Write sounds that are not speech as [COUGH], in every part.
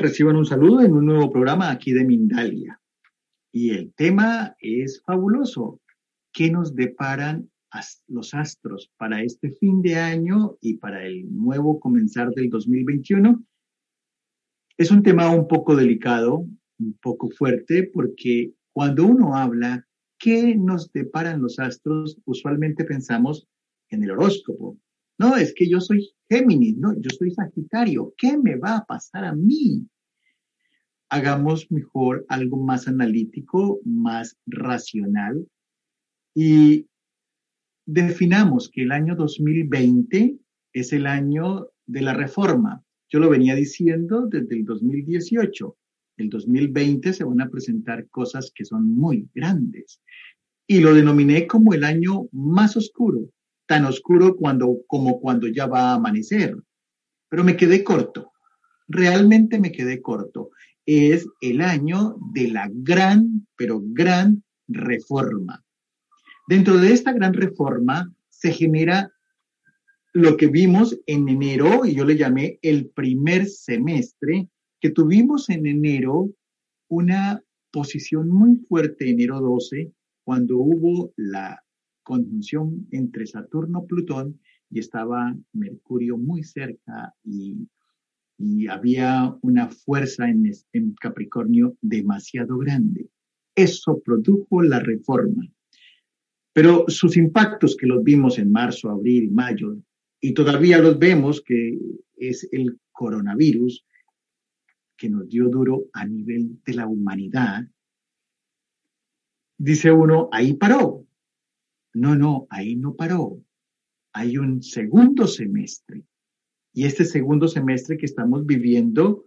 Reciban un saludo en un nuevo programa aquí de Mindalia. Y el tema es fabuloso. ¿Qué nos deparan los astros para este fin de año y para el nuevo comenzar del 2021? Es un tema un poco delicado, un poco fuerte, porque cuando uno habla, ¿qué nos deparan los astros? Usualmente pensamos en el horóscopo. No, es que yo soy Géminis, no, yo soy Sagitario. ¿Qué me va a pasar a mí? Hagamos mejor algo más analítico, más racional y definamos que el año 2020 es el año de la reforma. Yo lo venía diciendo desde el 2018. El 2020 se van a presentar cosas que son muy grandes. Y lo denominé como el año más oscuro, tan oscuro cuando, como cuando ya va a amanecer. Pero me quedé corto, realmente me quedé corto. Es el año de la gran, pero gran reforma. Dentro de esta gran reforma se genera lo que vimos en enero, y yo le llamé el primer semestre, que tuvimos en enero una posición muy fuerte, enero 12, cuando hubo la conjunción entre Saturno-Plutón y estaba Mercurio muy cerca y, había una fuerza en, en Capricornio demasiado grande. Eso produjo la reforma. Pero sus impactos que los vimos en marzo, abril, mayo, y todavía los vemos, que es el coronavirus, que nos dio duro a nivel de la humanidad, dice uno, ahí paró, no, no, ahí no paró. Hay un segundo semestre. Y este segundo semestre que estamos viviendo,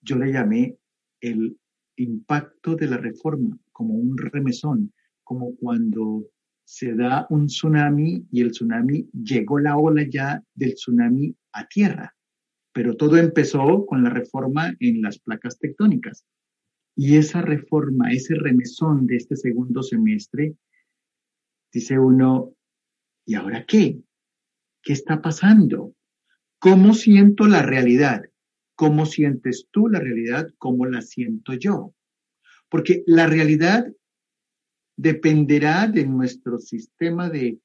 yo le llamé el impacto de la reforma, como un remesón, como cuando se da un tsunami y el tsunami llegó la ola ya del tsunami a tierra. Pero todo empezó con la reforma en las placas tectónicas. Y esa reforma, ese remesón de este segundo semestre, dice uno, ¿y ahora qué? ¿Qué está pasando? ¿Cómo siento la realidad? ¿Cómo sientes tú la realidad? ¿Cómo la siento yo? Porque la realidad dependerá de nuestro sistema de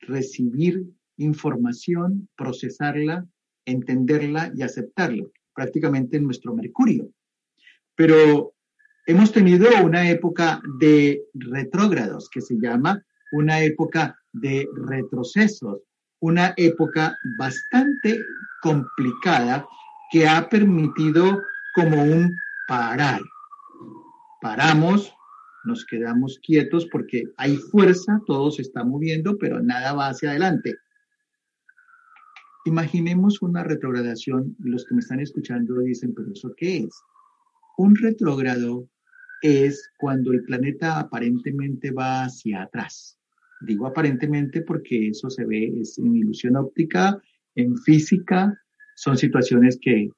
recibir información, procesarla, entenderla y aceptarla, prácticamente en nuestro mercurio. Pero hemos tenido una época de retrógrados que se llama una época de retrocesos, una época bastante complicada que ha permitido como un parar. Paramos, nos quedamos quietos porque hay fuerza, todo se está moviendo, pero nada va hacia adelante. Imaginemos una retrogradación, los que me están escuchando dicen, pero ¿eso qué es? Un retrógrado es cuando el planeta aparentemente va hacia atrás. Digo aparentemente porque eso se ve es en ilusión óptica, en física, son situaciones que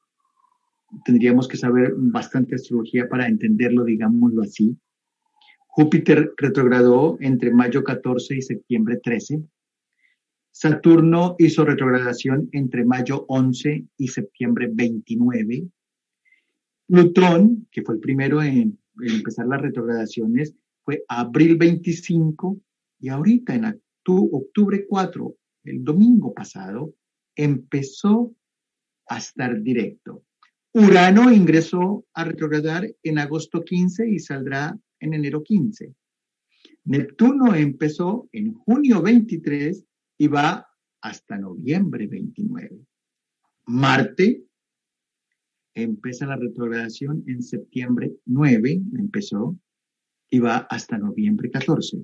tendríamos que saber bastante astrología para entenderlo, digámoslo así. Júpiter retrogradó entre mayo 14 y septiembre 13. Saturno hizo retrogradación entre mayo 11 y septiembre 29. Plutón, que fue el primero en, en empezar las retrogradaciones, fue abril 25 y ahorita en octubre 4, el domingo pasado, empezó a estar directo. Urano ingresó a retrogradar en agosto 15 y saldrá en enero 15. Neptuno empezó en junio 23 y va hasta noviembre 29. Marte empieza la retrogradación en septiembre 9, empezó, y va hasta noviembre 14.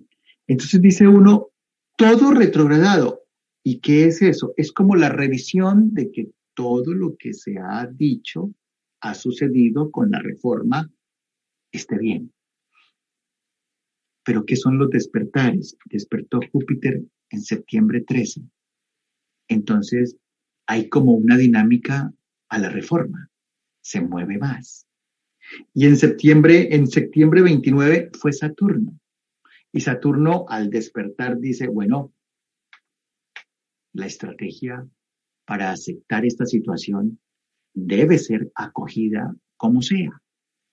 Entonces dice uno, todo retrogradado. ¿Y qué es eso? Es como la revisión de que todo lo que se ha dicho ha sucedido con la reforma esté bien. Pero ¿qué son los despertares? Despertó Júpiter en septiembre 13. Entonces hay como una dinámica a la reforma, se mueve más. Y en septiembre, en septiembre 29 fue Saturno. Y Saturno al despertar dice, bueno, la estrategia para aceptar esta situación debe ser acogida como sea,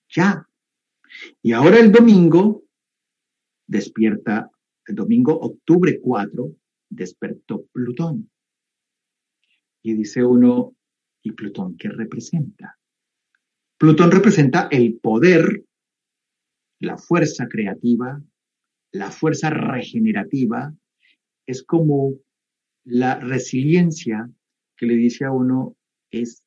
ya. Y ahora el domingo despierta, el domingo octubre 4, despertó Plutón. Y dice uno, ¿y Plutón qué representa? Plutón representa el poder, la fuerza creativa, la fuerza regenerativa, es como la resiliencia que le dice a uno es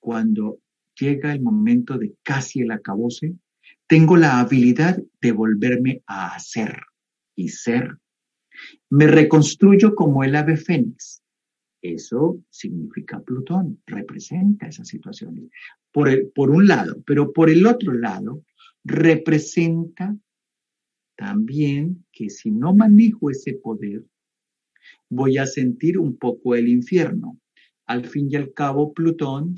cuando llega el momento de casi el acabose, tengo la habilidad de volverme a hacer y ser. Me reconstruyo como el ave fénix. Eso significa Plutón, representa esas situaciones. Por, por un lado, pero por el otro lado, representa también que si no manejo ese poder, voy a sentir un poco el infierno. Al fin y al cabo, Plutón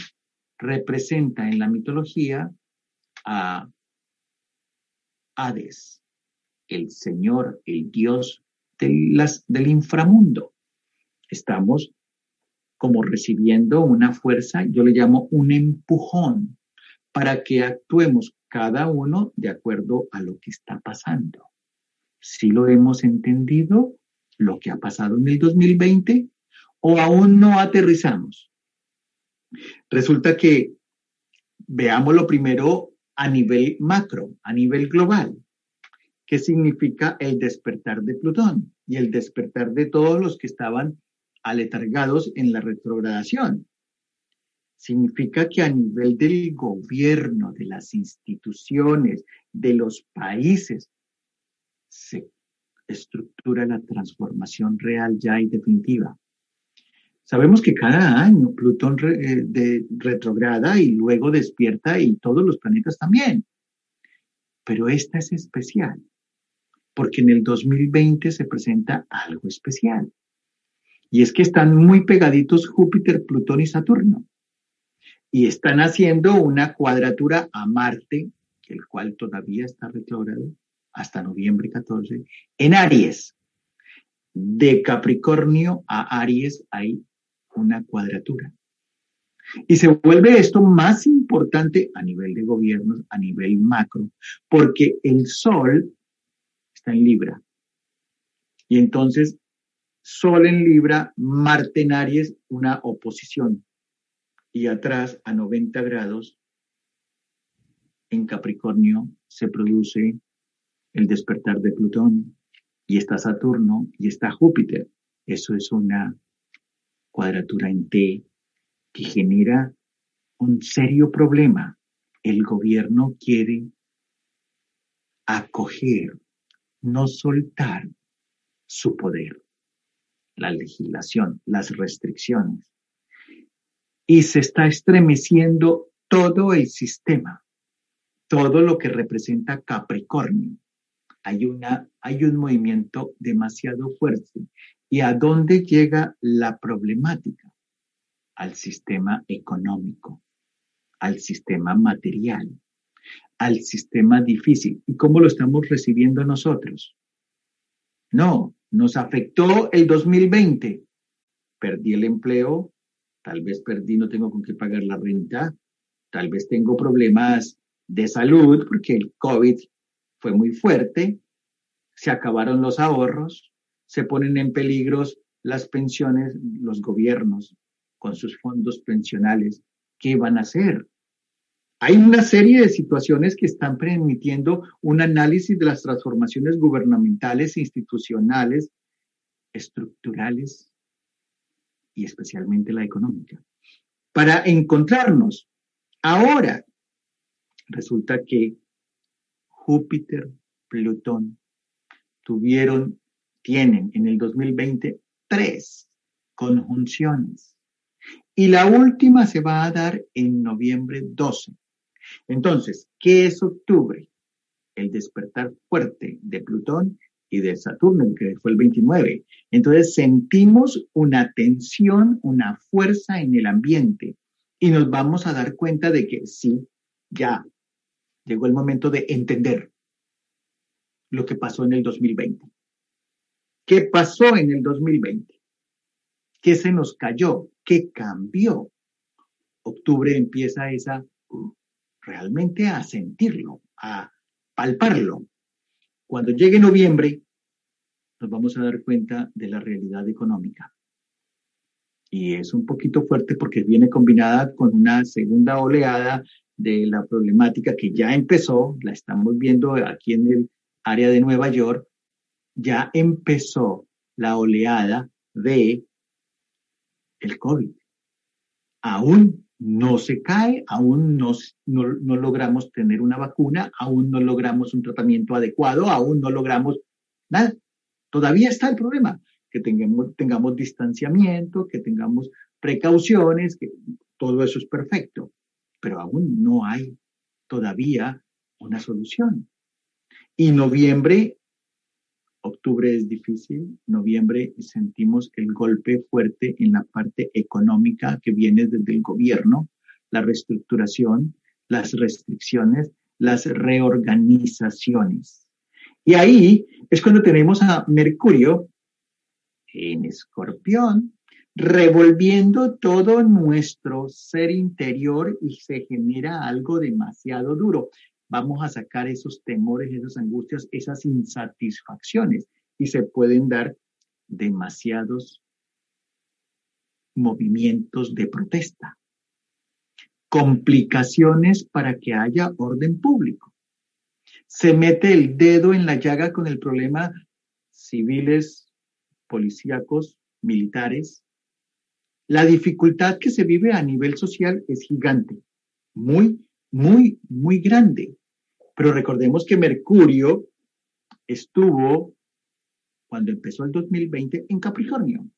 representa en la mitología a Hades, el señor, el dios del inframundo. Estamos como recibiendo una fuerza, yo le llamo un empujón, para que actuemos cada uno de acuerdo a lo que está pasando. Si lo hemos entendido, lo que ha pasado en el 2020, o aún no aterrizamos. Resulta que veámoslo primero a nivel macro, a nivel global. ¿Qué significa el despertar de Plutón y el despertar de todos los que estaban aletargados en la retrogradación? Significa que a nivel del gobierno, de las instituciones, de los países, se estructura la transformación real ya y definitiva. Sabemos que cada año Plutón eh, retrograda y luego despierta y todos los planetas también. Pero esta es especial, porque en el 2020 se presenta algo especial. Y es que están muy pegaditos Júpiter, Plutón y Saturno. Y están haciendo una cuadratura a Marte, el cual todavía está retrogrado, hasta noviembre 14, en Aries. De Capricornio a Aries hay una cuadratura. Y se vuelve esto más importante a nivel de gobiernos, a nivel macro, porque el Sol está en Libra. Y entonces, Sol en Libra, Marte en Aries, una oposición. Y atrás, a 90 grados, en Capricornio, se produce el despertar de Plutón, y está Saturno, y está Júpiter. Eso es una cuadratura en T que genera un serio problema. El gobierno quiere acoger, no soltar su poder, la legislación, las restricciones. Y se está estremeciendo todo el sistema, todo lo que representa Capricornio hay, una, hay un movimiento demasiado fuerte. ¿Y a dónde llega la problemática? Al sistema económico, al sistema material, al sistema difícil. ¿Y cómo lo estamos recibiendo nosotros? No, nos afectó el 2020. Perdí el empleo, tal vez perdí, no tengo con qué pagar la renta, tal vez tengo problemas de salud porque el COVID fue muy fuerte, se acabaron los ahorros, se ponen en peligro las pensiones, los gobiernos con sus fondos pensionales. ¿Qué van a hacer? Hay una serie de situaciones que están permitiendo un análisis de las transformaciones gubernamentales, institucionales, estructurales y especialmente la económica. Para encontrarnos ahora, resulta que Júpiter, Plutón tuvieron, tienen en el 2020 tres conjunciones. Y la última se va a dar en noviembre 12. Entonces, ¿qué es octubre? El despertar fuerte de Plutón y de Saturno, que fue el 29. Entonces sentimos una tensión, una fuerza en el ambiente y nos vamos a dar cuenta de que sí, ya llegó el momento de entender lo que pasó en el 2020. ¿Qué pasó en el 2020? ¿Qué se nos cayó? ¿Qué cambió? Octubre empieza esa realmente a sentirlo, a palparlo. Cuando llegue noviembre, nos vamos a dar cuenta de la realidad económica. Y es un poquito fuerte porque viene combinada con una segunda oleada de la problemática que ya empezó, la estamos viendo aquí en el área de Nueva York, ya empezó la oleada de el COVID. Aún no se cae, aún no, no, logramos tener una vacuna, aún no logramos un tratamiento adecuado, aún no logramos nada. Todavía está el problema, que tengamos, tengamos distanciamiento, que tengamos precauciones, que todo eso es perfecto, pero aún no hay todavía una solución. Y noviembre Octubre es difícil, noviembre sentimos el golpe fuerte en la parte económica que viene desde el gobierno, la reestructuración, las restricciones, las reorganizaciones. Y ahí es cuando tenemos a Mercurio en escorpión, revolviendo todo nuestro ser interior y se genera algo demasiado duro vamos a sacar esos temores, esas angustias, esas insatisfacciones y se pueden dar demasiados movimientos de protesta, complicaciones para que haya orden público. Se mete el dedo en la llaga con el problema civiles, policíacos, militares. La dificultad que se vive a nivel social es gigante, muy, muy, muy grande. Pero recordemos que Mercurio estuvo, cuando empezó el 2020, en Capricornio.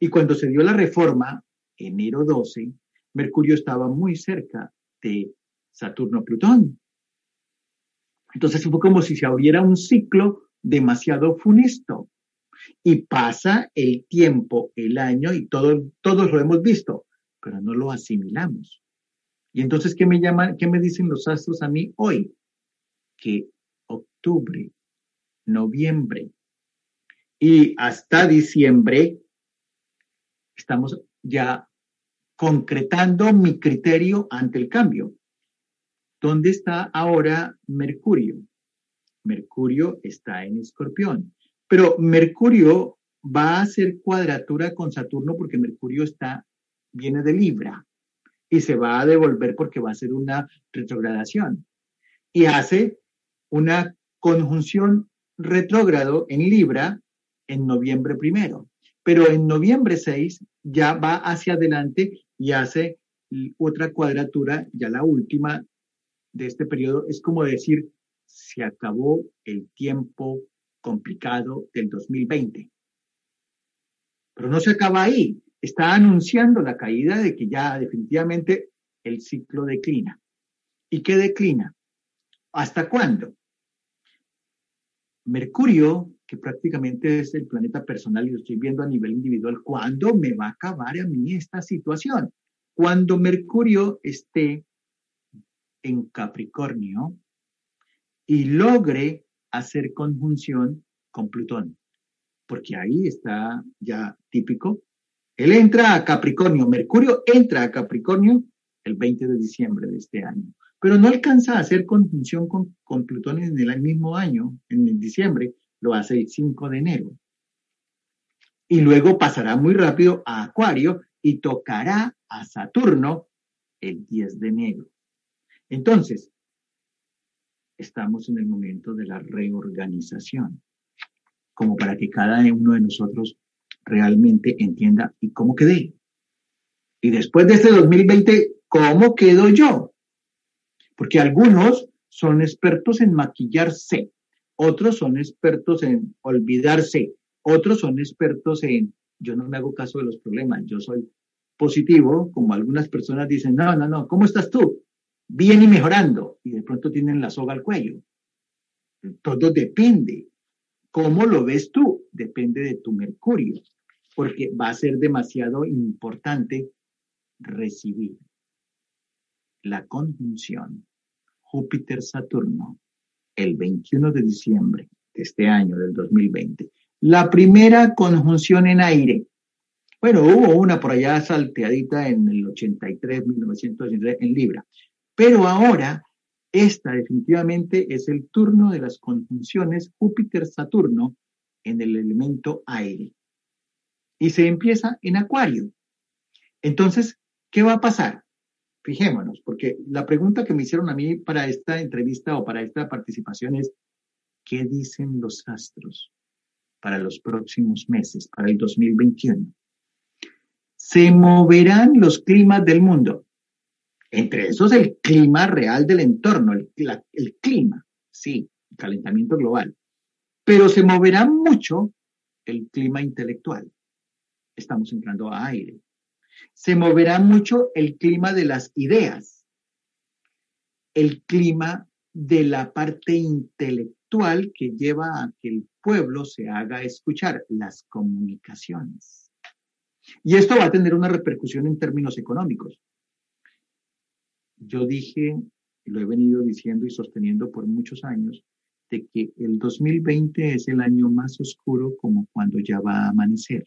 Y cuando se dio la reforma, enero 12, Mercurio estaba muy cerca de Saturno-Plutón. Entonces fue como si se abriera un ciclo demasiado funesto. Y pasa el tiempo, el año, y todo, todos lo hemos visto, pero no lo asimilamos. Y entonces, ¿qué me llaman, qué me dicen los astros a mí hoy? que octubre, noviembre y hasta diciembre estamos ya concretando mi criterio ante el cambio. ¿Dónde está ahora Mercurio? Mercurio está en Escorpión, pero Mercurio va a hacer cuadratura con Saturno porque Mercurio está viene de Libra y se va a devolver porque va a ser una retrogradación y hace una conjunción retrógrado en Libra en noviembre primero. Pero en noviembre 6 ya va hacia adelante y hace otra cuadratura, ya la última de este periodo. Es como decir, se acabó el tiempo complicado del 2020. Pero no se acaba ahí. Está anunciando la caída de que ya definitivamente el ciclo declina. ¿Y qué declina? ¿Hasta cuándo? Mercurio, que prácticamente es el planeta personal y lo estoy viendo a nivel individual, ¿cuándo me va a acabar a mí esta situación? Cuando Mercurio esté en Capricornio y logre hacer conjunción con Plutón, porque ahí está ya típico. Él entra a Capricornio, Mercurio entra a Capricornio el 20 de diciembre de este año pero no alcanza a hacer conjunción con, Plutón en el mismo año, en diciembre, lo hace el 5 de enero. Y luego pasará muy rápido a Acuario y tocará a Saturno el 10 de enero. Entonces, estamos en el momento de la reorganización, como para que cada uno de nosotros realmente entienda y cómo quedé. Y después de este 2020, ¿cómo quedo yo? Porque algunos son expertos en maquillarse, otros son expertos en olvidarse, otros son expertos en yo no me hago caso de los problemas, yo soy positivo, como algunas personas dicen, no, no, no, ¿cómo estás tú? Bien y mejorando, y de pronto tienen la soga al cuello. Todo depende. ¿Cómo lo ves tú? Depende de tu Mercurio, porque va a ser demasiado importante recibir la conjunción Júpiter-Saturno el 21 de diciembre de este año, del 2020. La primera conjunción en aire. Bueno, hubo una por allá salteadita en el 83, 1983 en Libra. Pero ahora, esta definitivamente es el turno de las conjunciones Júpiter-Saturno en el elemento aire. Y se empieza en Acuario. Entonces, ¿qué va a pasar? Fijémonos, porque la pregunta que me hicieron a mí para esta entrevista o para esta participación es, ¿qué dicen los astros? para los próximos meses, para el 2021. Se moverán los climas del mundo. Entre esos el clima real del entorno, el, el clima, sí, calentamiento global. Pero se moverá mucho el clima intelectual. Estamos entrando a aire. Se moverá mucho el clima de las ideas, el clima de la parte intelectual que lleva a que el pueblo se haga escuchar, las comunicaciones. Y esto va a tener una repercusión en términos económicos. Yo dije, y lo he venido diciendo y sosteniendo por muchos años, de que el 2020 es el año más oscuro como cuando ya va a amanecer.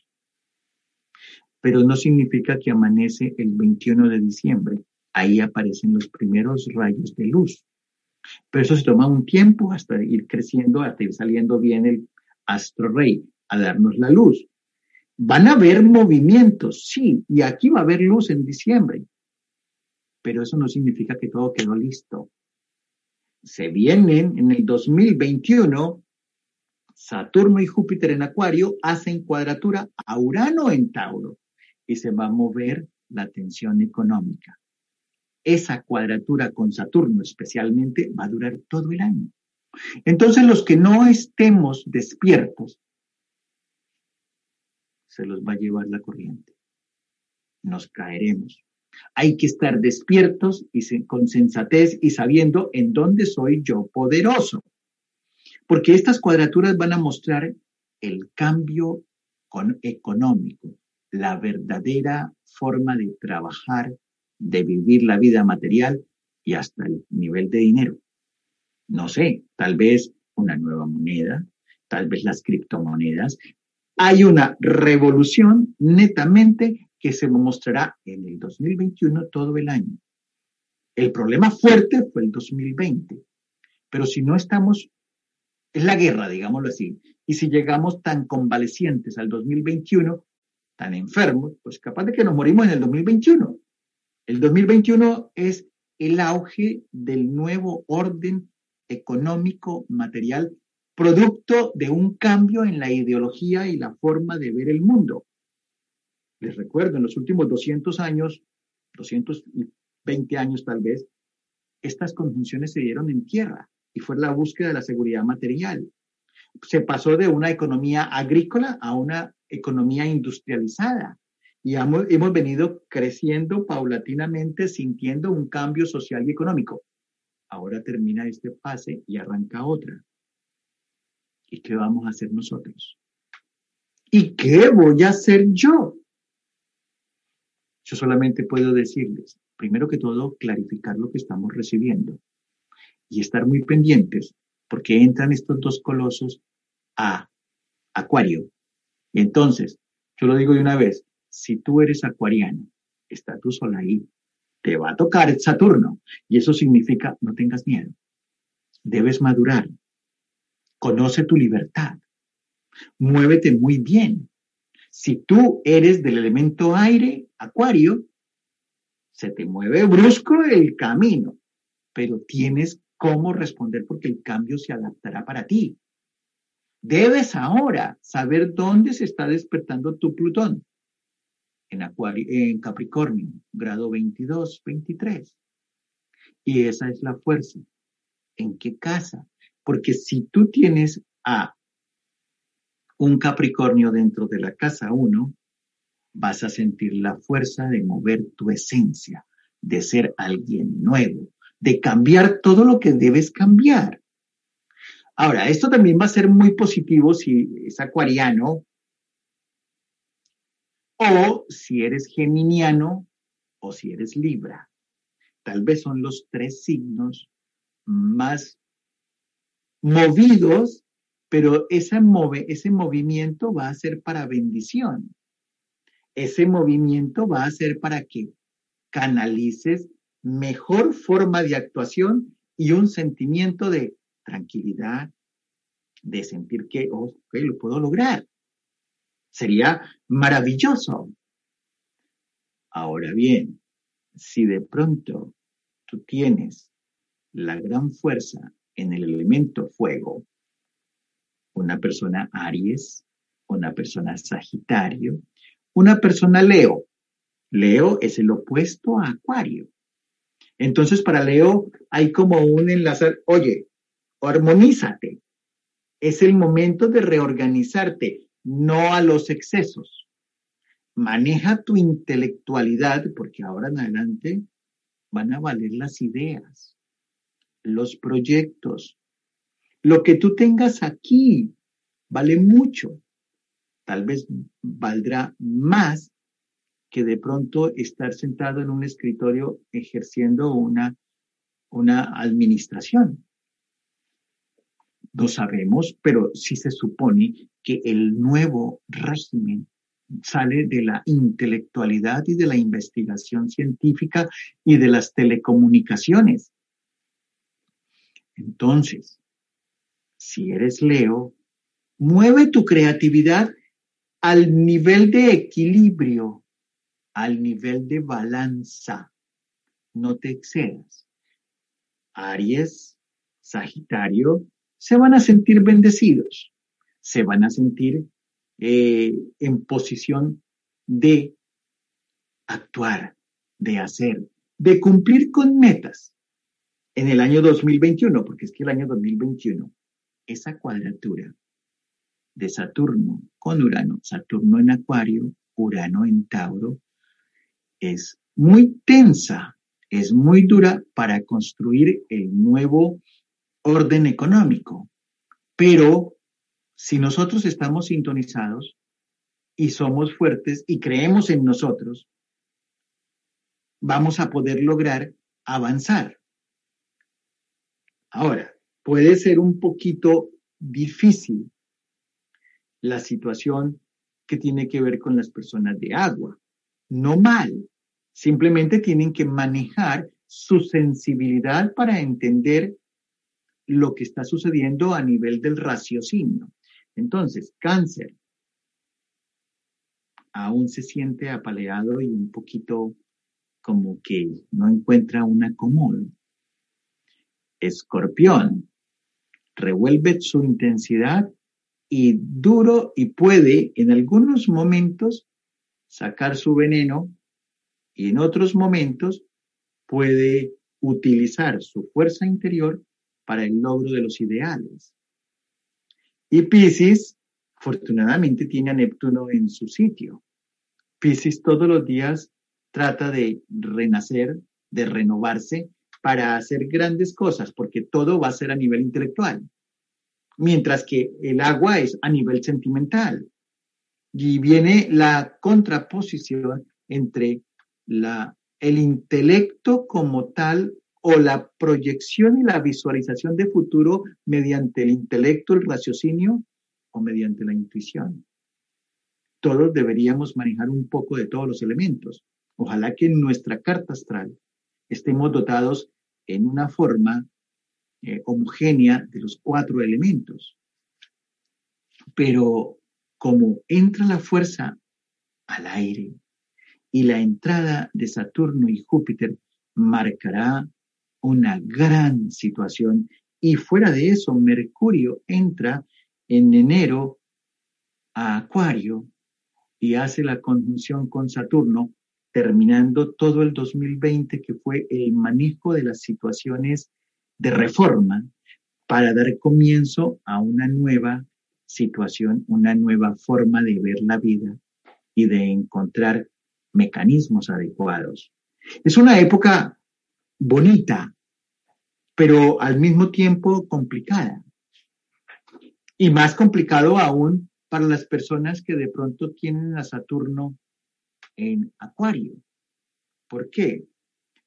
Pero no significa que amanece el 21 de diciembre. Ahí aparecen los primeros rayos de luz. Pero eso se toma un tiempo hasta ir creciendo, hasta ir saliendo bien el astro rey a darnos la luz. Van a haber movimientos, sí, y aquí va a haber luz en diciembre, pero eso no significa que todo quedó listo. Se vienen en el 2021, Saturno y Júpiter en Acuario hacen cuadratura a Urano en Tauro y se va a mover la tensión económica esa cuadratura con Saturno especialmente va a durar todo el año. Entonces los que no estemos despiertos, se los va a llevar la corriente. Nos caeremos. Hay que estar despiertos y con sensatez y sabiendo en dónde soy yo poderoso. Porque estas cuadraturas van a mostrar el cambio económico, la verdadera forma de trabajar de vivir la vida material y hasta el nivel de dinero. No sé, tal vez una nueva moneda, tal vez las criptomonedas. Hay una revolución netamente que se mostrará en el 2021 todo el año. El problema fuerte fue el 2020, pero si no estamos, es la guerra, digámoslo así, y si llegamos tan convalecientes al 2021, tan enfermos, pues capaz de que nos morimos en el 2021. El 2021 es el auge del nuevo orden económico material, producto de un cambio en la ideología y la forma de ver el mundo. Les recuerdo, en los últimos 200 años, 220 años tal vez, estas conjunciones se dieron en tierra y fue la búsqueda de la seguridad material. Se pasó de una economía agrícola a una economía industrializada y hemos, venido creciendo paulatinamente sintiendo un cambio social y económico. Ahora termina este fase y arranca otra. ¿Y qué vamos a hacer nosotros? ¿Y qué voy a hacer yo? Yo solamente puedo decirles, primero que todo, clarificar lo que estamos recibiendo y estar muy pendientes porque entran estos dos colosos a Acuario. Y entonces, yo lo digo de una vez, si tú eres acuariano, está tu sol ahí, te va a tocar Saturno. Y eso significa no tengas miedo. Debes madurar. Conoce tu libertad. Muévete muy bien. Si tú eres del elemento aire, acuario, se te mueve brusco el camino, pero tienes cómo responder porque el cambio se adaptará para ti. Debes ahora saber dónde se está despertando tu Plutón. En, en Capricornio, grado 22, 23. Y esa es la fuerza. ¿En qué casa? Porque si tú tienes a un Capricornio dentro de la casa 1, vas a sentir la fuerza de mover tu esencia, de ser alguien nuevo, de cambiar todo lo que debes cambiar. Ahora, esto también va a ser muy positivo si es acuariano o si eres geminiano o si eres libra. Tal vez son los tres signos más movidos, pero ese, ese movimiento va a ser para bendición. Ese movimiento va a ser para que canalices mejor forma de actuación y un sentimiento de tranquilidad, de sentir que, oh, lo puedo lograr. Sería maravilloso. Ahora bien, si de pronto tú tienes la gran fuerza en el elemento fuego, una persona Aries, una persona Sagitario, una persona Leo. Leo es el opuesto a Acuario. Entonces, para Leo hay como un enlazar, oye, armonízate. Es el momento de reorganizarte, no a los excesos. Maneja tu intelectualidad, porque ahora en adelante van a valer las ideas, los proyectos. Lo que tú tengas aquí vale mucho. Tal vez valdrá más que de pronto estar sentado en un escritorio ejerciendo una, una administración. No sabemos, pero sí se supone que el nuevo régimen sale de la intelectualidad y de la investigación científica y de las telecomunicaciones. Entonces, si eres Leo, mueve tu creatividad al nivel de equilibrio al nivel de balanza. No te excedas. Aries, Sagitario, se van a sentir bendecidos, se van a sentir eh, en posición de actuar, de hacer, de cumplir con metas en el año 2021, porque es que el año 2021, esa cuadratura de Saturno con Urano, Saturno en Acuario, Urano en Tauro, es muy tensa, es muy dura para construir el nuevo orden económico. Pero si nosotros estamos sintonizados y somos fuertes y creemos en nosotros, vamos a poder lograr avanzar. Ahora, puede ser un poquito difícil la situación que tiene que ver con las personas de agua. No mal, Simplemente tienen que manejar su sensibilidad para entender lo que está sucediendo a nivel del raciocinio. Entonces, cáncer aún se siente apaleado y un poquito como que no encuentra un acomodo. Escorpión revuelve su intensidad y duro y puede en algunos momentos sacar su veneno y en otros momentos puede utilizar su fuerza interior para el logro de los ideales. Y Pisces, afortunadamente, tiene a Neptuno en su sitio. Pisces todos los días trata de renacer, de renovarse para hacer grandes cosas, porque todo va a ser a nivel intelectual, mientras que el agua es a nivel sentimental. Y viene la contraposición entre la, el intelecto como tal o la proyección y la visualización de futuro mediante el intelecto, el raciocinio o mediante la intuición. Todos deberíamos manejar un poco de todos los elementos. Ojalá que nuestra carta astral estemos dotados en una forma eh, homogénea de los cuatro elementos. Pero como entra la fuerza al aire, y la entrada de Saturno y Júpiter marcará una gran situación y fuera de eso Mercurio entra en enero a Acuario y hace la conjunción con Saturno, terminando todo el 2020, que fue el manejo de las situaciones de reforma para dar comienzo a una nueva situación, una nueva forma de ver la vida y de encontrar mecanismos adecuados. Es una época bonita, pero al mismo tiempo complicada. Y más complicado aún para las personas que de pronto tienen a Saturno en Acuario. ¿Por qué?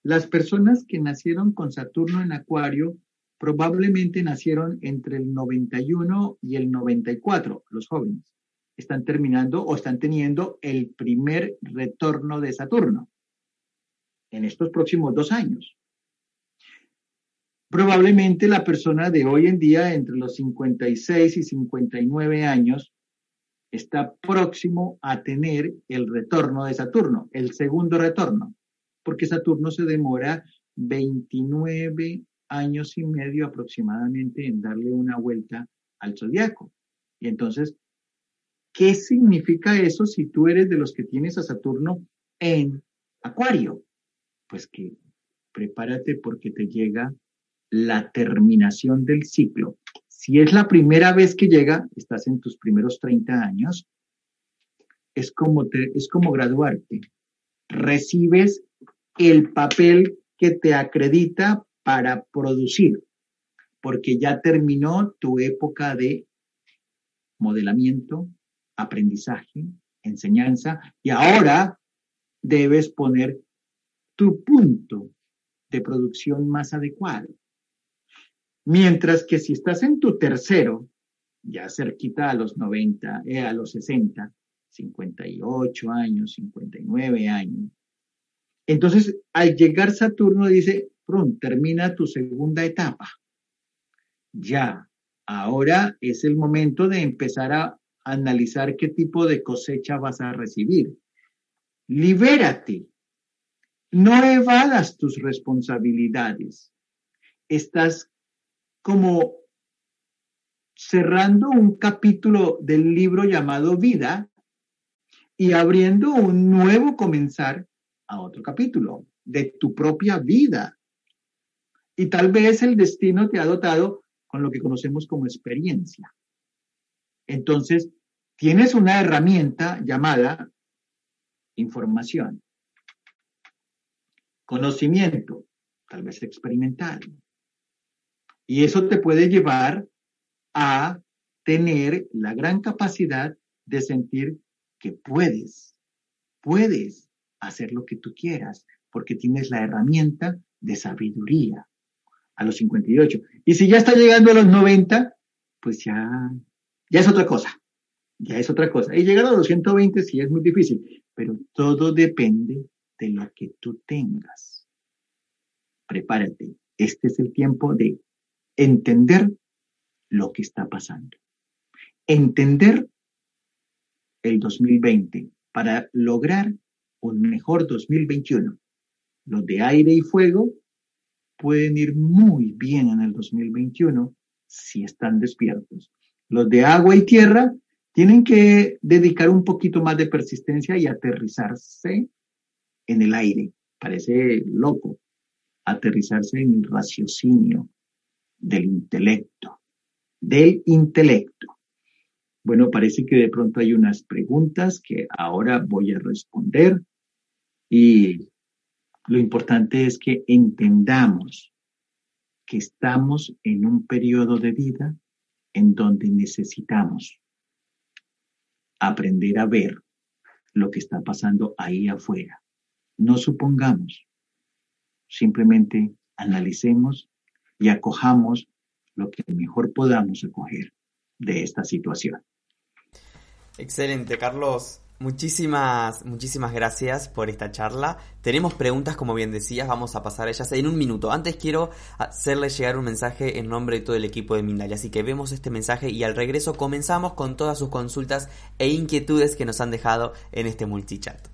Las personas que nacieron con Saturno en Acuario probablemente nacieron entre el 91 y el 94, los jóvenes. Están terminando o están teniendo el primer retorno de Saturno en estos próximos dos años. Probablemente la persona de hoy en día, entre los 56 y 59 años, está próximo a tener el retorno de Saturno, el segundo retorno, porque Saturno se demora 29 años y medio aproximadamente en darle una vuelta al zodiaco. Y entonces, ¿qué significa eso si tú eres de los que tienes a Saturno en Acuario? Pues que prepárate porque te llega la terminación del ciclo. Si es la primera vez que llega, estás en tus primeros 30 años, es como, es como graduarte. Recibes el papel que te acredita para producir, porque ya terminó tu época de modelamiento, aprendizaje, enseñanza, y ahora debes poner tu punto de producción más adecuado. Mientras que si estás en tu tercero, ya cerquita a los 90, eh, a los 60, 58 años, 59 años, entonces al llegar Saturno dice, pronto, termina tu segunda etapa. Ya, ahora es el momento de empezar a analizar qué tipo de cosecha vas a recibir. Libérate. No evadas tus responsabilidades. Estás como cerrando un capítulo del libro llamado Vida y abriendo un nuevo comenzar a otro capítulo de tu propia vida. Y tal vez el destino te ha dotado con lo que conocemos como experiencia. Entonces, tienes una herramienta llamada información, conocimiento, tal vez experimental, y eso te puede llevar a tener la gran capacidad de sentir que puedes, puedes hacer lo que tú quieras, porque tienes la herramienta de sabiduría a los 58. Y si ya está llegando a los 90, pues ya, ya es otra cosa, ya es otra cosa. Y llegar a los 120 sí es muy difícil, pero todo depende de lo que tú tengas. Prepárate. Este es el tiempo de entender lo que está pasando. Entender el 2020 para lograr un mejor 2021. Los de aire y fuego pueden ir muy bien en el 2021 si están despiertos. Los de agua y tierra tienen que dedicar un poquito más de persistencia y aterrizarse en el aire. Parece loco. Aterrizarse en el raciocinio, del intelecto, del intelecto. Bueno, parece que de pronto hay unas preguntas que ahora voy a responder y lo importante es que entendamos que estamos en un periodo de vida en donde necesitamos aprender a ver lo que está pasando ahí afuera. No supongamos, simplemente analicemos y acojamos lo que mejor podamos acoger de esta situación. Excelente, Carlos. Muchísimas, muchísimas gracias por esta charla. Tenemos preguntas, como bien decías, vamos a pasar a ellas en un minuto. Antes quiero hacerle llegar un mensaje en nombre de todo el equipo de Mindalia, así que vemos este mensaje y al regreso comenzamos con todas sus consultas e inquietudes que nos han dejado en este multichat.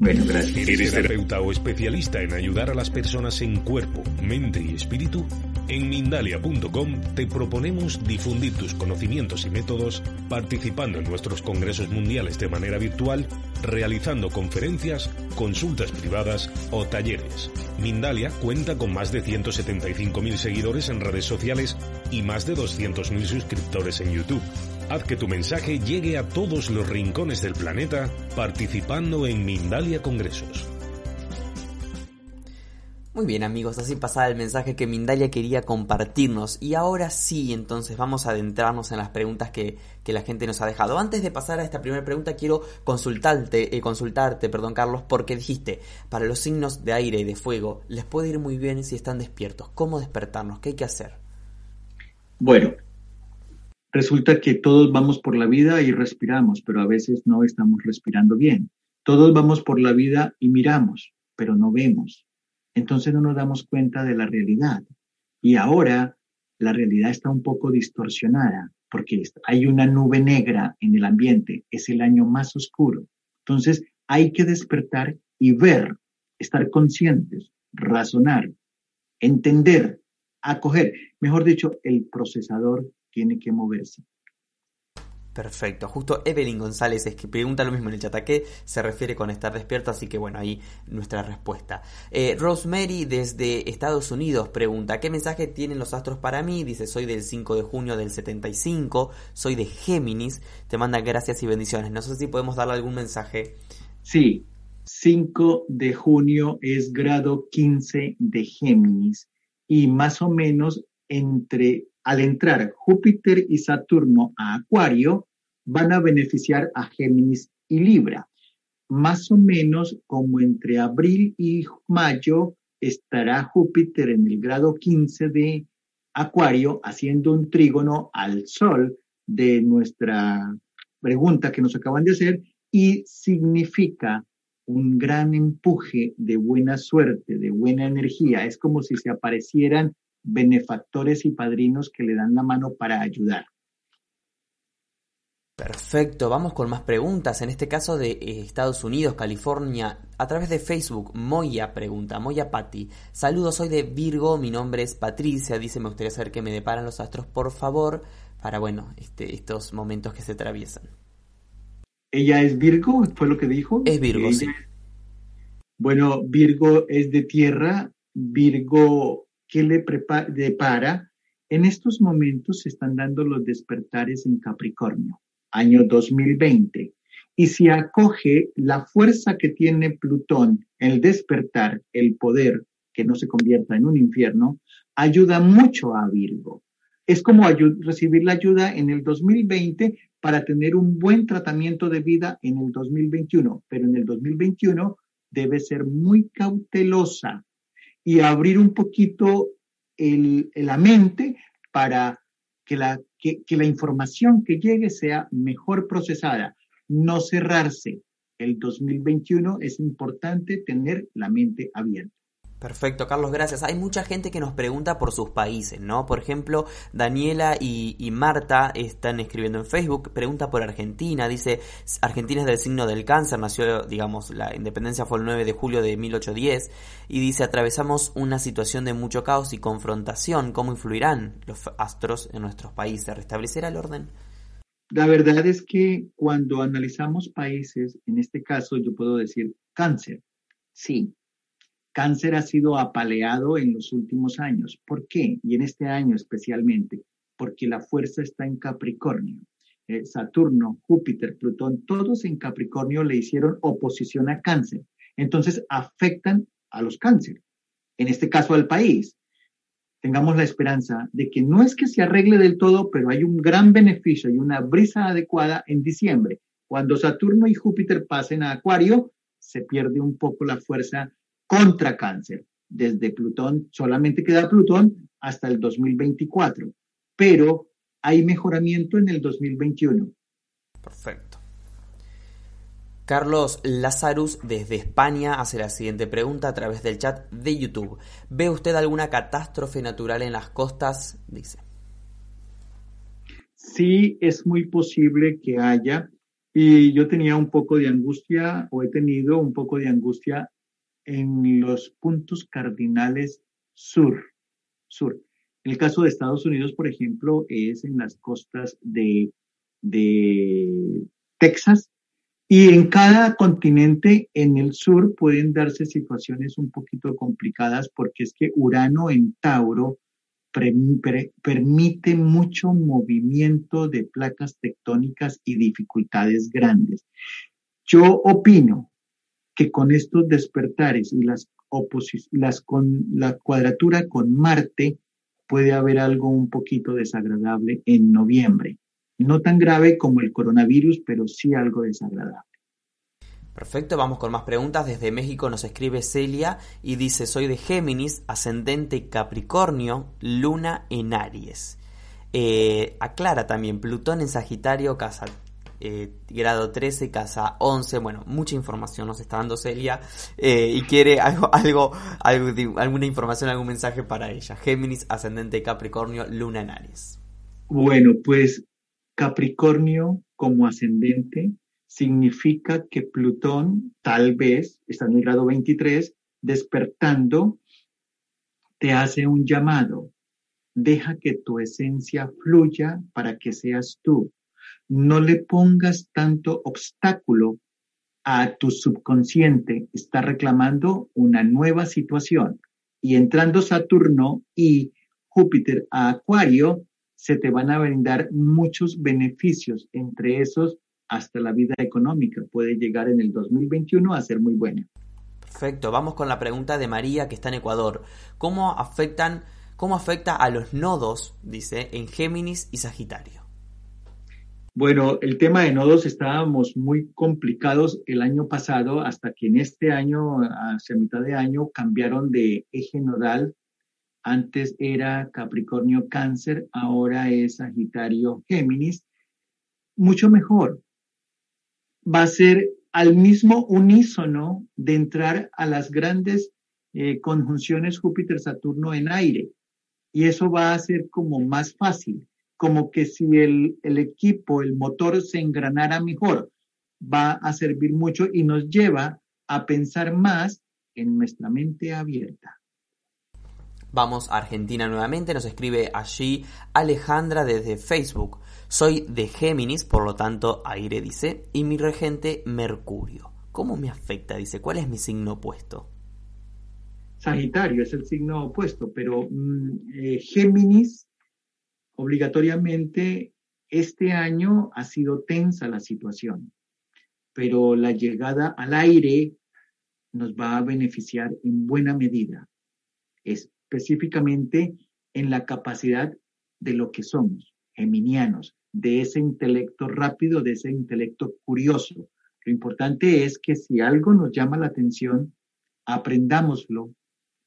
Bueno, gracias. ¿Eres terapeuta o especialista en ayudar a las personas en cuerpo, mente y espíritu? En Mindalia.com te proponemos difundir tus conocimientos y métodos participando en nuestros congresos mundiales de manera virtual, realizando conferencias, consultas privadas o talleres. Mindalia cuenta con más de 175.000 seguidores en redes sociales y más de 200.000 suscriptores en YouTube. Haz que tu mensaje llegue a todos los rincones del planeta participando en Mindalia Congresos. Muy bien amigos, así pasaba el mensaje que Mindalia quería compartirnos. Y ahora sí, entonces vamos a adentrarnos en las preguntas que, la gente nos ha dejado. Antes de pasar a esta primera pregunta, quiero consultarte, eh, consultarte, perdón Carlos, porque dijiste, para los signos de aire y de fuego, les puede ir muy bien si están despiertos. ¿Cómo despertarnos? ¿Qué hay que hacer? Bueno, resulta que todos vamos por la vida y respiramos, pero a veces no estamos respirando bien. Todos vamos por la vida y miramos, pero no vemos entonces no nos damos cuenta de la realidad. Y ahora la realidad está un poco distorsionada porque hay una nube negra en el ambiente, es el año más oscuro. Entonces hay que despertar y ver, estar conscientes, razonar, entender, acoger. Mejor dicho, el procesador tiene que moverse. Perfecto. Justo Evelyn González es que pregunta lo mismo en el chat. ¿A qué se refiere con estar despierto? Así que bueno, ahí nuestra respuesta. Eh, Rosemary desde Estados Unidos pregunta, ¿qué mensaje tienen los astros para mí? Dice, soy del 5 de junio del 75, soy de Géminis. Te manda gracias y bendiciones. No sé si podemos darle algún mensaje. Sí, 5 de junio es grado 15 de Géminis y más o menos entre al entrar Júpiter y Saturno a Acuario, van a beneficiar a Géminis y Libra. Más o menos como entre abril y mayo estará Júpiter en el grado 15 de Acuario haciendo un trígono al Sol de nuestra pregunta que nos acaban de hacer y significa un gran empuje de buena suerte, de buena energía. Es como si se aparecieran benefactores y padrinos que le dan la mano para ayudar. Perfecto, vamos con más preguntas. En este caso de eh, Estados Unidos, California, a través de Facebook, Moya pregunta, Moya Patti. Saludos, soy de Virgo, mi nombre es Patricia, dice, me gustaría saber qué me deparan los astros, por favor, para, bueno, este, estos momentos que se atraviesan. ¿Ella es Virgo? ¿Fue lo que dijo? Es Virgo, sí. Bueno, Virgo es de tierra, Virgo ¿Qué le depara? En estos momentos se están dando los despertares en Capricornio, año 2020. Y si acoge la fuerza que tiene Plutón, el despertar, el poder, que no se convierta en un infierno, ayuda mucho a Virgo. Es como recibir la ayuda en el 2020 para tener un buen tratamiento de vida en el 2021, pero en el 2021 debe ser muy cautelosa y abrir un poquito la mente para que la, que, que la información que llegue sea mejor procesada, no cerrarse. El 2021 es importante tener la mente abierta. Perfecto, Carlos, gracias. Hay mucha gente que nos pregunta por sus países, ¿no? Por ejemplo, Daniela y, Marta están escribiendo en Facebook, pregunta por Argentina, dice, Argentina es del signo del cáncer, nació, digamos, la independencia fue el 9 de julio de 1810, y dice, atravesamos una situación de mucho caos y confrontación, ¿cómo influirán los astros en nuestros países? ¿Restablecerá el orden? La verdad es que cuando analizamos países, en este caso yo puedo decir cáncer, sí, Cáncer ha sido apaleado en los últimos años. ¿Por qué? Y en este año especialmente, porque la fuerza está en Capricornio. Eh, Saturno, Júpiter, Plutón, todos en Capricornio le hicieron oposición a cáncer. Entonces afectan a los cáncer, en este caso al país. Tengamos la esperanza de que no es que se arregle del todo, pero hay un gran beneficio y una brisa adecuada en diciembre. Cuando Saturno y Júpiter pasen a Acuario, se pierde un poco la fuerza contra cáncer. Desde Plutón, solamente queda Plutón hasta el 2024, pero hay mejoramiento en el 2021. Perfecto. Carlos Lazarus desde España hace la siguiente pregunta a través del chat de YouTube. ¿Ve usted alguna catástrofe natural en las costas? Dice. Sí, es muy posible que haya. Y yo tenía un poco de angustia, o he tenido un poco de angustia en los puntos cardinales sur, sur. En el caso de Estados Unidos, por ejemplo, es en las costas de, de Texas y en cada continente en el sur pueden darse situaciones un poquito complicadas porque es que Urano en Tauro permite mucho movimiento de placas tectónicas y dificultades grandes. Yo opino que con estos despertares y las las con la cuadratura con Marte puede haber algo un poquito desagradable en noviembre. No tan grave como el coronavirus, pero sí algo desagradable. Perfecto, vamos con más preguntas. Desde México nos escribe Celia y dice, soy de Géminis, ascendente Capricornio, luna en Aries. Eh, aclara también, Plutón en Sagitario, casa eh, grado 13, casa 11, bueno, mucha información nos está dando Celia eh, y quiere algo, [LAUGHS] algo, alguna información, algún mensaje para ella. Géminis, ascendente Capricornio, luna en Aries. Bueno, pues Capricornio como ascendente significa que Plutón tal vez está en el grado 23, despertando, te hace un llamado. Deja que tu esencia fluya para que seas tú. No le pongas tanto obstáculo a tu subconsciente. Está reclamando una nueva situación. Y entrando Saturno y Júpiter a Acuario, se te van a brindar muchos beneficios, entre esos hasta la vida económica. Puede llegar en el 2021 a ser muy buena. Perfecto, vamos con la pregunta de María que está en Ecuador. ¿Cómo afectan, cómo afecta a los nodos, dice, en Géminis y Sagitario? Bueno, el tema de nodos estábamos muy complicados el año pasado hasta que en este año, hacia mitad de año, cambiaron de eje nodal. Antes era Capricornio Cáncer, ahora es Sagitario Géminis. Mucho mejor, va a ser al mismo unísono de entrar a las grandes eh, conjunciones Júpiter-Saturno en aire. Y eso va a ser como más fácil, como que si el, el equipo, el motor se engranara mejor, va a servir mucho y nos lleva a pensar más en nuestra mente abierta. Vamos a Argentina nuevamente, nos escribe allí Alejandra desde Facebook. Soy de Géminis, por lo tanto aire dice, y mi regente Mercurio. ¿Cómo me afecta? Dice, ¿cuál es mi signo opuesto? Sagitario es el signo opuesto, pero mm, eh, Géminis obligatoriamente este año ha sido tensa la situación, pero la llegada al aire nos va a beneficiar en buena medida, específicamente en la capacidad de lo que somos, geminianos, de ese intelecto rápido, de ese intelecto curioso. Lo importante es que si algo nos llama la atención, aprendámoslo,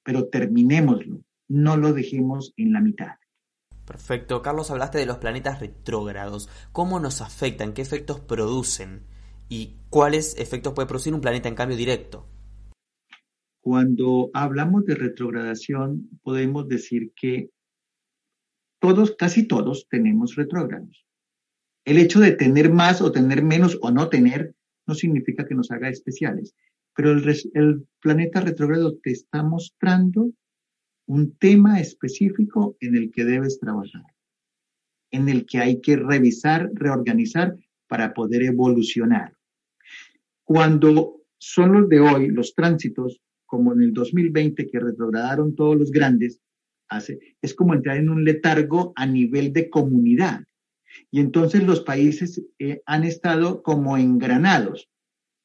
pero terminémoslo, no lo dejemos en la mitad. Perfecto. Carlos, hablaste de los planetas retrógrados. ¿Cómo nos afectan? ¿Qué efectos producen? ¿Y cuáles efectos puede producir un planeta en cambio directo? Cuando hablamos de retrogradación, podemos decir que todos, casi todos, tenemos retrógrados. El hecho de tener más o tener menos o no tener no significa que nos haga especiales, pero el, planeta retrógrado te está mostrando un tema específico en el que debes trabajar, en el que hay que revisar, reorganizar para poder evolucionar. Cuando son los de hoy, los tránsitos, como en el 2020 que retrogradaron todos los grandes, hace, es como entrar en un letargo a nivel de comunidad. Y entonces los países eh, han estado como engranados.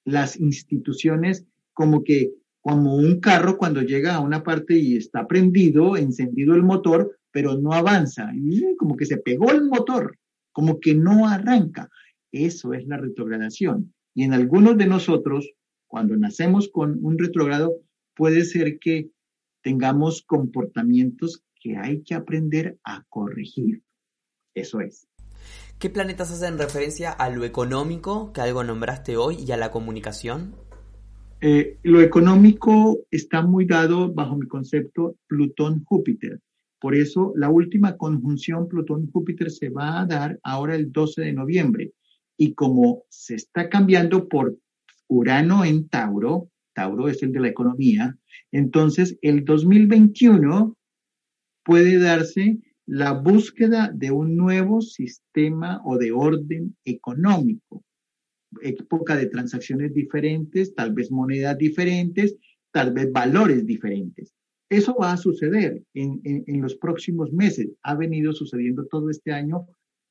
Las instituciones como que, como un carro cuando llega a una parte y está prendido, encendido el motor, pero no avanza. Y como que se pegó el motor, como que no arranca. Eso es la retrogradación. Y en algunos de nosotros, cuando nacemos con un retrogrado, puede ser que tengamos comportamientos que hay que aprender a corregir. Eso es. ¿Qué planetas hacen referencia a lo económico, que algo nombraste hoy, y a la comunicación? Eh, lo económico está muy dado bajo mi concepto Plutón-Júpiter. Por eso la última conjunción Plutón-Júpiter se va a dar ahora el 12 de noviembre. Y como se está cambiando por Urano en Tauro, Tauro es el de la economía, entonces el 2021 puede darse la búsqueda de un nuevo sistema o de orden económico. Época de transacciones diferentes, tal vez monedas diferentes, tal vez valores diferentes. Eso va a suceder en, en, los próximos meses. Ha venido sucediendo todo este año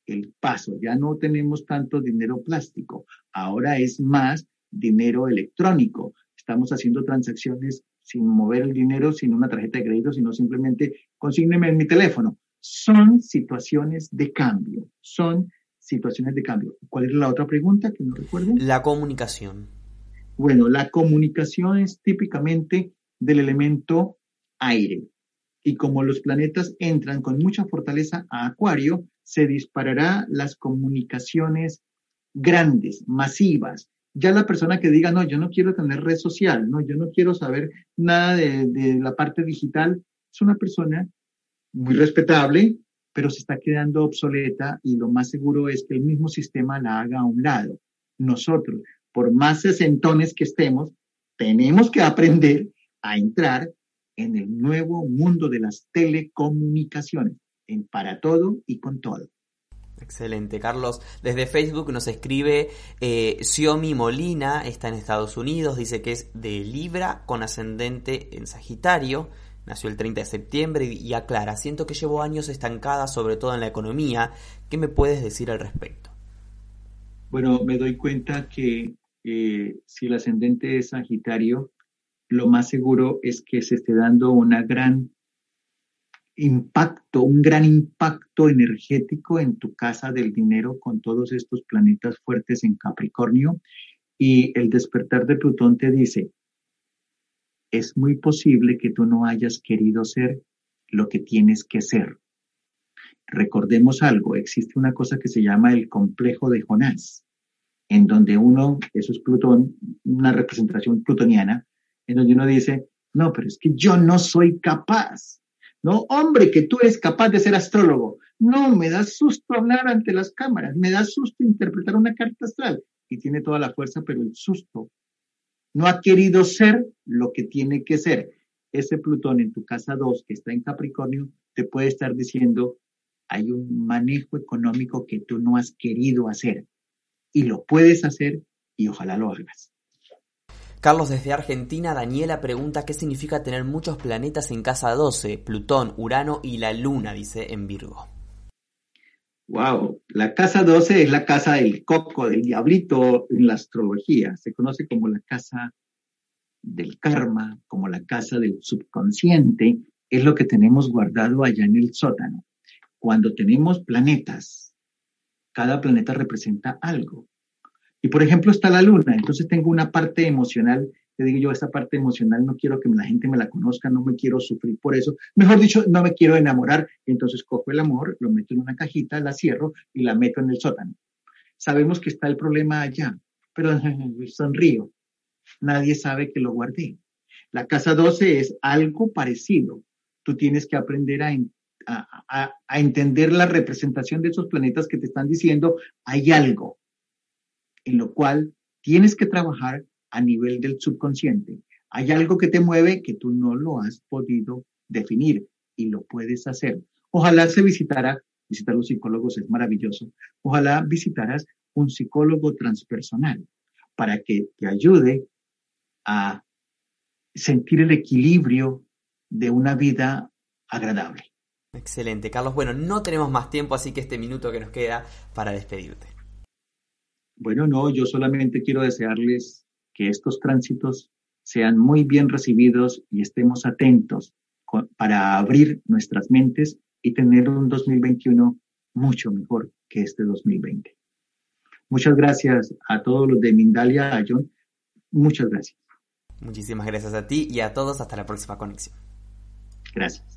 el paso. Ya no tenemos tanto dinero plástico. Ahora es más dinero electrónico. Estamos haciendo transacciones sin mover el dinero, sin una tarjeta de crédito, sino simplemente consígneme en mi teléfono. Son situaciones de cambio. Son situaciones de cambio. ¿Cuál es la otra pregunta que no recuerdo? La comunicación. Bueno, la comunicación es típicamente del elemento aire. Y como los planetas entran con mucha fortaleza a Acuario, se disparará las comunicaciones grandes, masivas. Ya la persona que diga, no, yo no quiero tener red social, no, yo no quiero saber nada de, de la parte digital, es una persona muy respetable, pero se está quedando obsoleta y lo más seguro es que el mismo sistema la haga a un lado. Nosotros, por más sesentones que estemos, tenemos que aprender a entrar en el nuevo mundo de las telecomunicaciones, en para todo y con todo. Excelente, Carlos. Desde Facebook nos escribe eh, Xiomi Molina, está en Estados Unidos, dice que es de Libra con ascendente en Sagitario, nació el 30 de septiembre y, aclara, siento que llevo años estancada, sobre todo en la economía. ¿Qué me puedes decir al respecto? Bueno, me doy cuenta que eh, si el ascendente es Sagitario, lo más seguro es que se esté dando una gran impacto, un gran impacto energético en tu casa del dinero con todos estos planetas fuertes en Capricornio. Y el despertar de Plutón te dice, es muy posible que tú no hayas querido ser lo que tienes que ser. Recordemos algo, existe una cosa que se llama el complejo de Jonás, en donde uno, eso es Plutón, una representación plutoniana, en donde uno dice, no, pero es que yo no soy capaz. No, hombre, que tú eres capaz de ser astrólogo. No, me da susto hablar ante las cámaras, me da susto interpretar una carta astral. Y tiene toda la fuerza, pero el susto no ha querido ser lo que tiene que ser. Ese Plutón en tu casa 2, que está en Capricornio, te puede estar diciendo, hay un manejo económico que tú no has querido hacer. Y lo puedes hacer y ojalá lo hagas. Carlos desde Argentina, Daniela pregunta qué significa tener muchos planetas en casa 12, Plutón, Urano y la Luna, dice en Virgo. Wow, la casa 12 es la casa del coco, del diablito en la astrología. Se conoce como la casa del karma, como la casa del subconsciente. Es lo que tenemos guardado allá en el sótano. Cuando tenemos planetas, cada planeta representa algo. Y por ejemplo está la luna, entonces tengo una parte emocional, te digo yo, esta parte emocional no quiero que la gente me la conozca, no me quiero sufrir por eso, mejor dicho, no me quiero enamorar, entonces cojo el amor, lo meto en una cajita, la cierro y la meto en el sótano. Sabemos que está el problema allá, pero [LAUGHS] sonrío, nadie sabe que lo guardé. La casa 12 es algo parecido. Tú tienes que aprender a, a, a, entender la representación de esos planetas que te están diciendo, hay algo, en lo cual tienes que trabajar a nivel del subconsciente. Hay algo que te mueve que tú no lo has podido definir y lo puedes hacer. Ojalá se visitara, visitar los psicólogos es maravilloso, ojalá visitaras un psicólogo transpersonal para que te ayude a sentir el equilibrio de una vida agradable. Excelente, Carlos. Bueno, no tenemos más tiempo, así que este minuto que nos queda para despedirte. Bueno, no, yo solamente quiero desearles que estos tránsitos sean muy bien recibidos y estemos atentos para abrir nuestras mentes y tener un 2021 mucho mejor que este 2020. Muchas gracias a todos los de Mindalia, a John. Muchas gracias. Muchísimas gracias a ti y a todos. Hasta la próxima conexión. Gracias.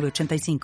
906985.